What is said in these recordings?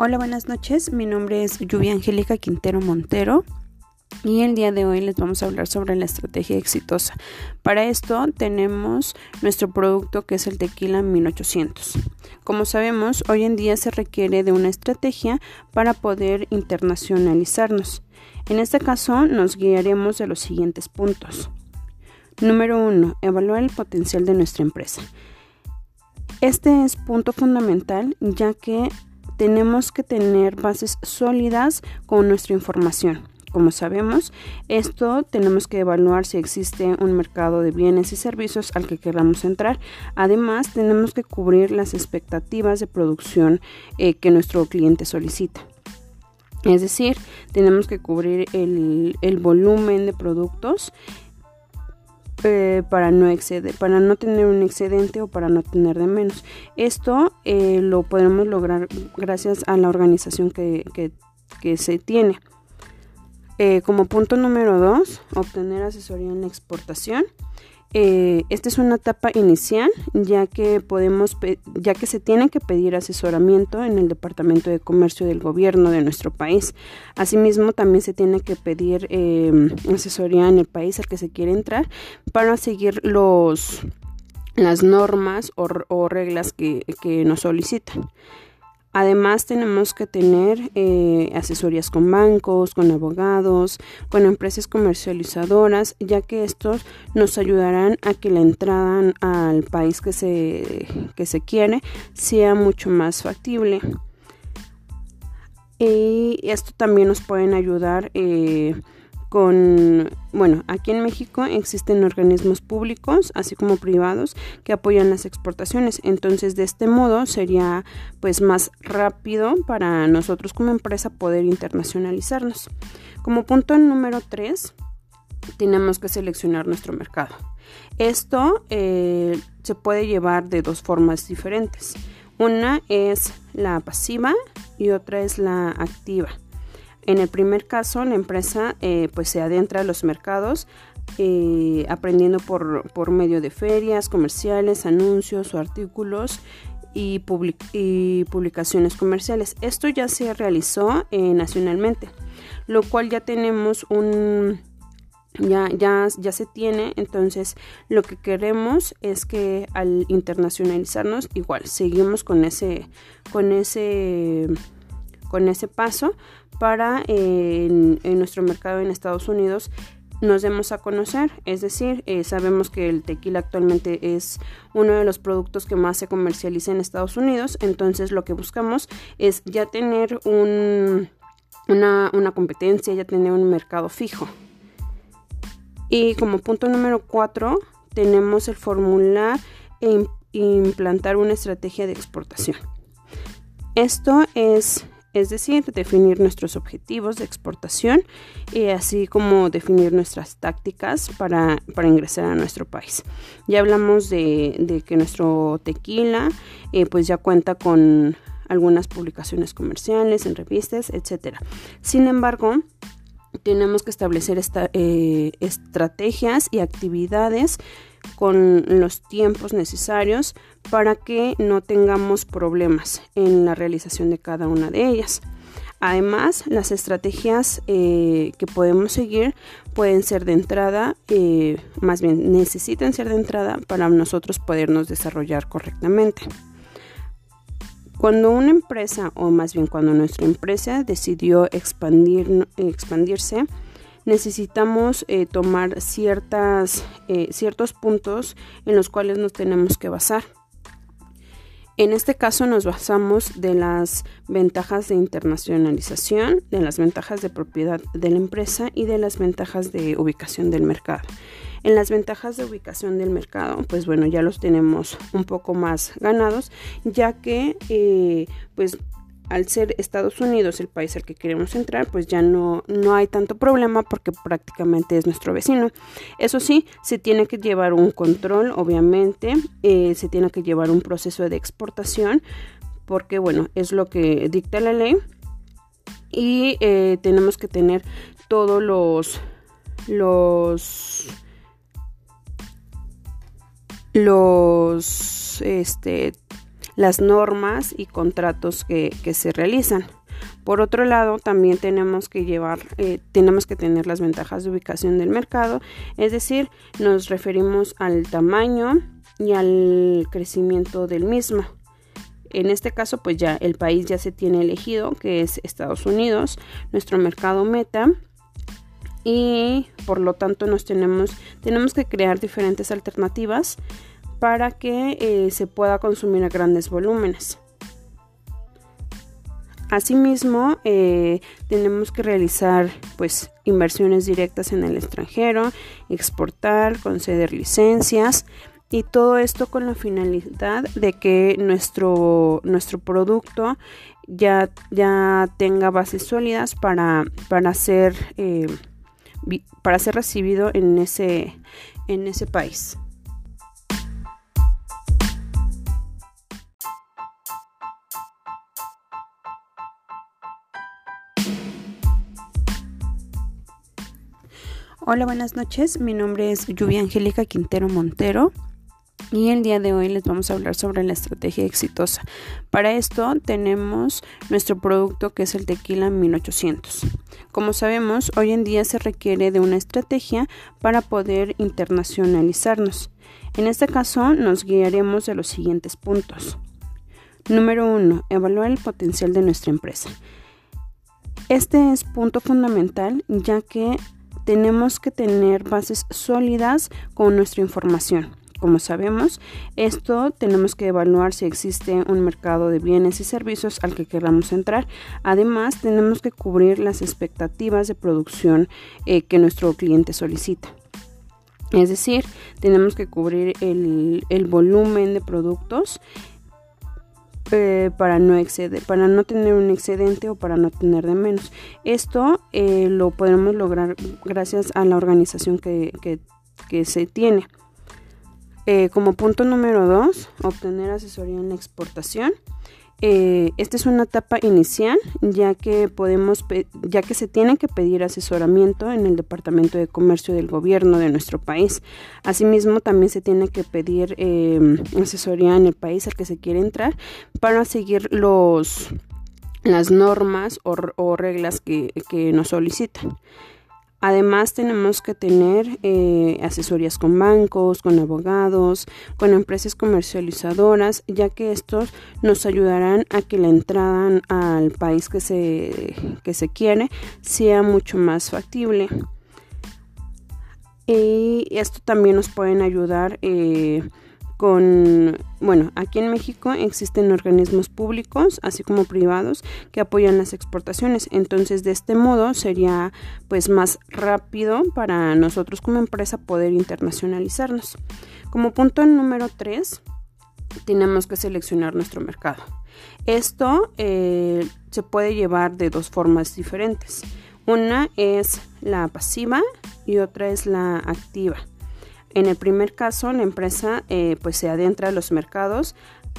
Hola, buenas noches. Mi nombre es Lluvia Angélica Quintero Montero y el día de hoy les vamos a hablar sobre la estrategia exitosa. Para esto tenemos nuestro producto que es el tequila 1800. Como sabemos, hoy en día se requiere de una estrategia para poder internacionalizarnos. En este caso nos guiaremos de los siguientes puntos. Número 1. Evaluar el potencial de nuestra empresa. Este es punto fundamental ya que tenemos que tener bases sólidas con nuestra información. Como sabemos, esto tenemos que evaluar si existe un mercado de bienes y servicios al que queramos entrar. Además, tenemos que cubrir las expectativas de producción eh, que nuestro cliente solicita. Es decir, tenemos que cubrir el, el volumen de productos eh, para no exceder, para no tener un excedente o para no tener de menos. Esto eh, lo podemos lograr gracias a la organización que, que, se tiene. Eh, como punto número dos, obtener asesoría en exportación. Eh, esta es una etapa inicial ya que podemos ya que se tiene que pedir asesoramiento en el departamento de comercio del gobierno de nuestro país. Asimismo también se tiene que pedir eh, asesoría en el país al que se quiere entrar para seguir los las normas o, reglas que nos solicitan Además tenemos que tener eh, asesorías con bancos, con abogados, con empresas comercializadoras, ya que estos nos ayudarán a que la entrada al país que se, que se quiere sea mucho más factible. Y esto también nos pueden ayudar eh, con, bueno, aquí en México existen organismos públicos, así como privados, que apoyan las exportaciones. Entonces, de este modo sería pues más rápido para nosotros como empresa poder internacionalizarnos. Como punto número 3, tenemos que seleccionar nuestro mercado. Esto eh, se puede llevar de dos formas diferentes. Una es la pasiva y otra es la activa. En el primer caso, la empresa eh, pues se adentra a los mercados eh, aprendiendo por, medio de ferias, comerciales, anuncios o artículos y, publicaciones comerciales. Esto ya se realizó eh, nacionalmente, lo cual ya tenemos un... Ya, ya, ya se tiene, entonces lo que queremos es que al internacionalizarnos igual seguimos con ese, con ese con ese paso para en, nuestro mercado en Estados Unidos nos demos a conocer, es decir, eh, sabemos que el tequila actualmente es uno de los productos que más se comercializa en Estados Unidos, entonces lo que buscamos es ya tener un, una, una competencia, ya tener un mercado fijo. Y como punto número cuatro, tenemos el formular e implantar una estrategia de exportación. Esto es es decir, definir nuestros objetivos de exportación y así como definir nuestras tácticas para, ingresar a nuestro país. Ya hablamos de, que nuestro tequila eh, pues ya cuenta con algunas publicaciones comerciales en revistas, etc. Sin embargo, tenemos que establecer eh, estrategias y actividades con los tiempos necesarios para que no tengamos problemas en la realización de cada una de ellas. Además, las estrategias eh, que podemos seguir pueden ser de entrada, eh, más bien necesitan ser de entrada para nosotros podernos desarrollar correctamente. Cuando una empresa, o más bien cuando nuestra empresa decidió expandir, expandirse, necesitamos eh, tomar ciertas, eh, ciertos puntos en los cuales nos tenemos que basar. En este caso nos basamos de las ventajas de internacionalización, de las ventajas de propiedad de la empresa y de las ventajas de ubicación del mercado. En las ventajas de ubicación del mercado, pues bueno, ya los tenemos un poco más ganados, ya que eh, pues al ser Estados Unidos el país al que queremos entrar, pues ya no, no hay tanto problema porque prácticamente es nuestro vecino. Eso sí, se tiene que llevar un control, obviamente, eh, se tiene que llevar un proceso de exportación, porque bueno, es lo que dicta la ley. Y eh, tenemos que tener todos los los los este las normas y contratos que, se realizan. Por otro lado, también tenemos que llevar, eh, tenemos que tener las ventajas de ubicación del mercado, es decir, nos referimos al tamaño y al crecimiento del mismo. En este caso, pues ya el país ya se tiene elegido, que es Estados Unidos, nuestro mercado meta, y por lo tanto nos tenemos, tenemos que crear diferentes alternativas para que eh, se pueda consumir a grandes volúmenes. Asimismo, eh, tenemos que realizar pues inversiones directas en el extranjero, exportar, conceder licencias y todo esto con la finalidad de que nuestro, nuestro producto ya, ya tenga bases sólidas para, para, ser, eh, para ser recibido en ese, en ese país. Hola, buenas noches. Mi nombre es Lluvia Angélica Quintero Montero y el día de hoy les vamos a hablar sobre la estrategia exitosa. Para esto tenemos nuestro producto que es el tequila 1800. Como sabemos, hoy en día se requiere de una estrategia para poder internacionalizarnos. En este caso nos guiaremos de los siguientes puntos. Número 1. Evaluar el potencial de nuestra empresa. Este es punto fundamental ya que tenemos que tener bases sólidas con nuestra información. Como sabemos, esto tenemos que evaluar si existe un mercado de bienes y servicios al que queramos entrar. Además, tenemos que cubrir las expectativas de producción eh, que nuestro cliente solicita. Es decir, tenemos que cubrir el, el volumen de productos eh, para no exceder, para no tener un excedente o para no tener de menos. Esto eh, lo podemos lograr gracias a la organización que, que, se tiene. Eh, como punto número dos, obtener asesoría en la exportación. Eh, esta es una etapa inicial ya que podemos ya que se tiene que pedir asesoramiento en el departamento de comercio del gobierno de nuestro país. Asimismo también se tiene que pedir em, asesoría en el país al que se quiere entrar para seguir los las normas o, reglas que, que nos solicitan Además tenemos que tener eh, asesorías con bancos, con abogados, con empresas comercializadoras, ya que estos nos ayudarán a que la entrada al país que se, que se quiere sea mucho más factible. Y esto también nos pueden ayudar eh, con, bueno, aquí en México existen organismos públicos, así como privados, que apoyan las exportaciones. Entonces, de este modo sería pues más rápido para nosotros como empresa poder internacionalizarnos. Como punto número 3, tenemos que seleccionar nuestro mercado. Esto eh, se puede llevar de dos formas diferentes. Una es la pasiva y otra es la activa. En el primer caso, la empresa eh, pues se adentra a los mercados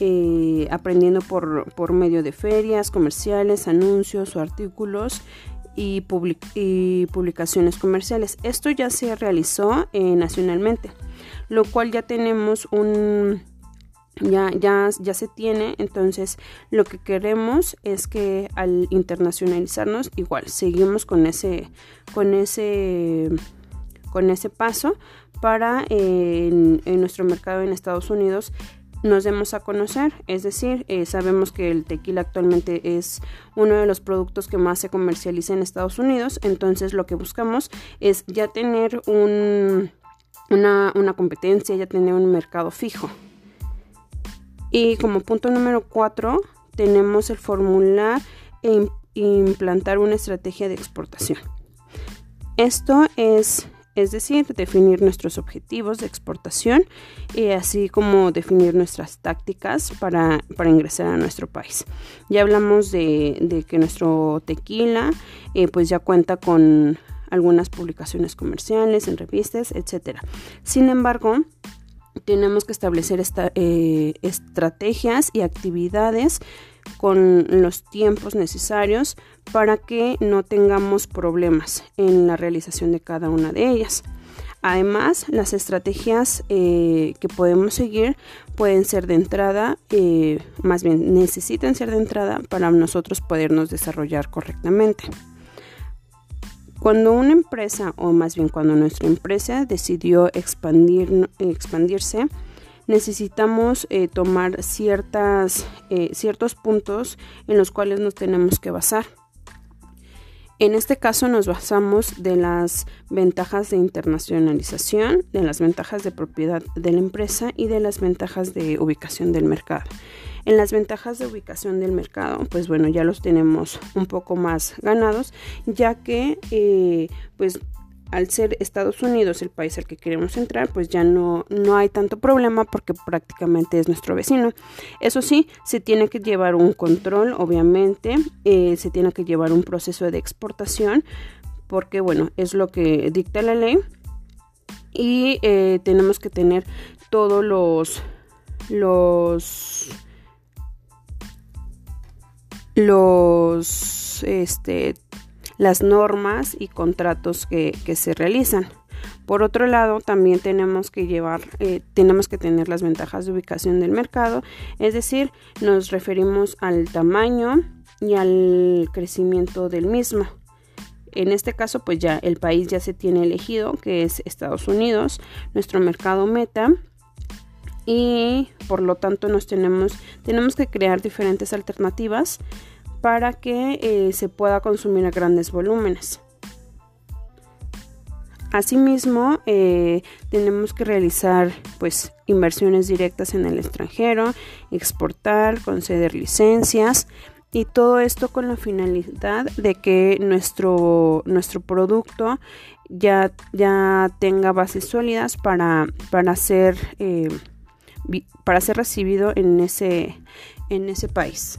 eh, aprendiendo por, medio de ferias, comerciales, anuncios o artículos y, publicaciones comerciales. Esto ya se realizó eh, nacionalmente, lo cual ya tenemos un... Ya, ya, ya se tiene, entonces lo que queremos es que al internacionalizarnos igual seguimos con ese, con ese, con ese paso para en, nuestro mercado en Estados Unidos nos demos a conocer, es decir, eh, sabemos que el tequila actualmente es uno de los productos que más se comercializa en Estados Unidos, entonces lo que buscamos es ya tener un, una, competencia, ya tener un mercado fijo. Y como punto número cuatro, tenemos el formular e implantar una estrategia de exportación. Esto es es decir, definir nuestros objetivos de exportación y así como definir nuestras tácticas para, ingresar a nuestro país. Ya hablamos de, que nuestro tequila eh, pues ya cuenta con algunas publicaciones comerciales en revistas, etc. Sin embargo, tenemos que establecer eh, estrategias y actividades con los tiempos necesarios para que no tengamos problemas en la realización de cada una de ellas. Además, las estrategias eh, que podemos seguir pueden ser de entrada, eh, más bien necesitan ser de entrada para nosotros podernos desarrollar correctamente. Cuando una empresa, o más bien cuando nuestra empresa decidió expandir, expandirse, necesitamos eh, tomar ciertas, ciertos puntos en los cuales nos tenemos que basar. En este caso nos basamos de las ventajas de internacionalización, de las ventajas de propiedad de la empresa y de las ventajas de ubicación del mercado. En las ventajas de ubicación del mercado, pues bueno, ya los tenemos un poco más ganados, ya que eh, pues al ser Estados Unidos el país al que queremos entrar, pues ya no, no hay tanto problema porque prácticamente es nuestro vecino. Eso sí, se tiene que llevar un control, obviamente, eh, se tiene que llevar un proceso de exportación, porque bueno, es lo que dicta la ley. Y eh, tenemos que tener todos los los los este las normas y contratos que, se realizan. Por otro lado, también tenemos que llevar, eh, tenemos que tener las ventajas de ubicación del mercado, es decir, nos referimos al tamaño y al crecimiento del mismo. En este caso, pues ya el país ya se tiene elegido, que es Estados Unidos, nuestro mercado meta, y por lo tanto nos tenemos, tenemos que crear diferentes alternativas para que eh, se pueda consumir a grandes volúmenes. Asimismo, eh, tenemos que realizar pues inversiones directas en el extranjero, exportar, conceder licencias y todo esto con la finalidad de que nuestro, nuestro producto ya, ya tenga bases sólidas para, para, ser, eh, para ser recibido en ese, en ese país.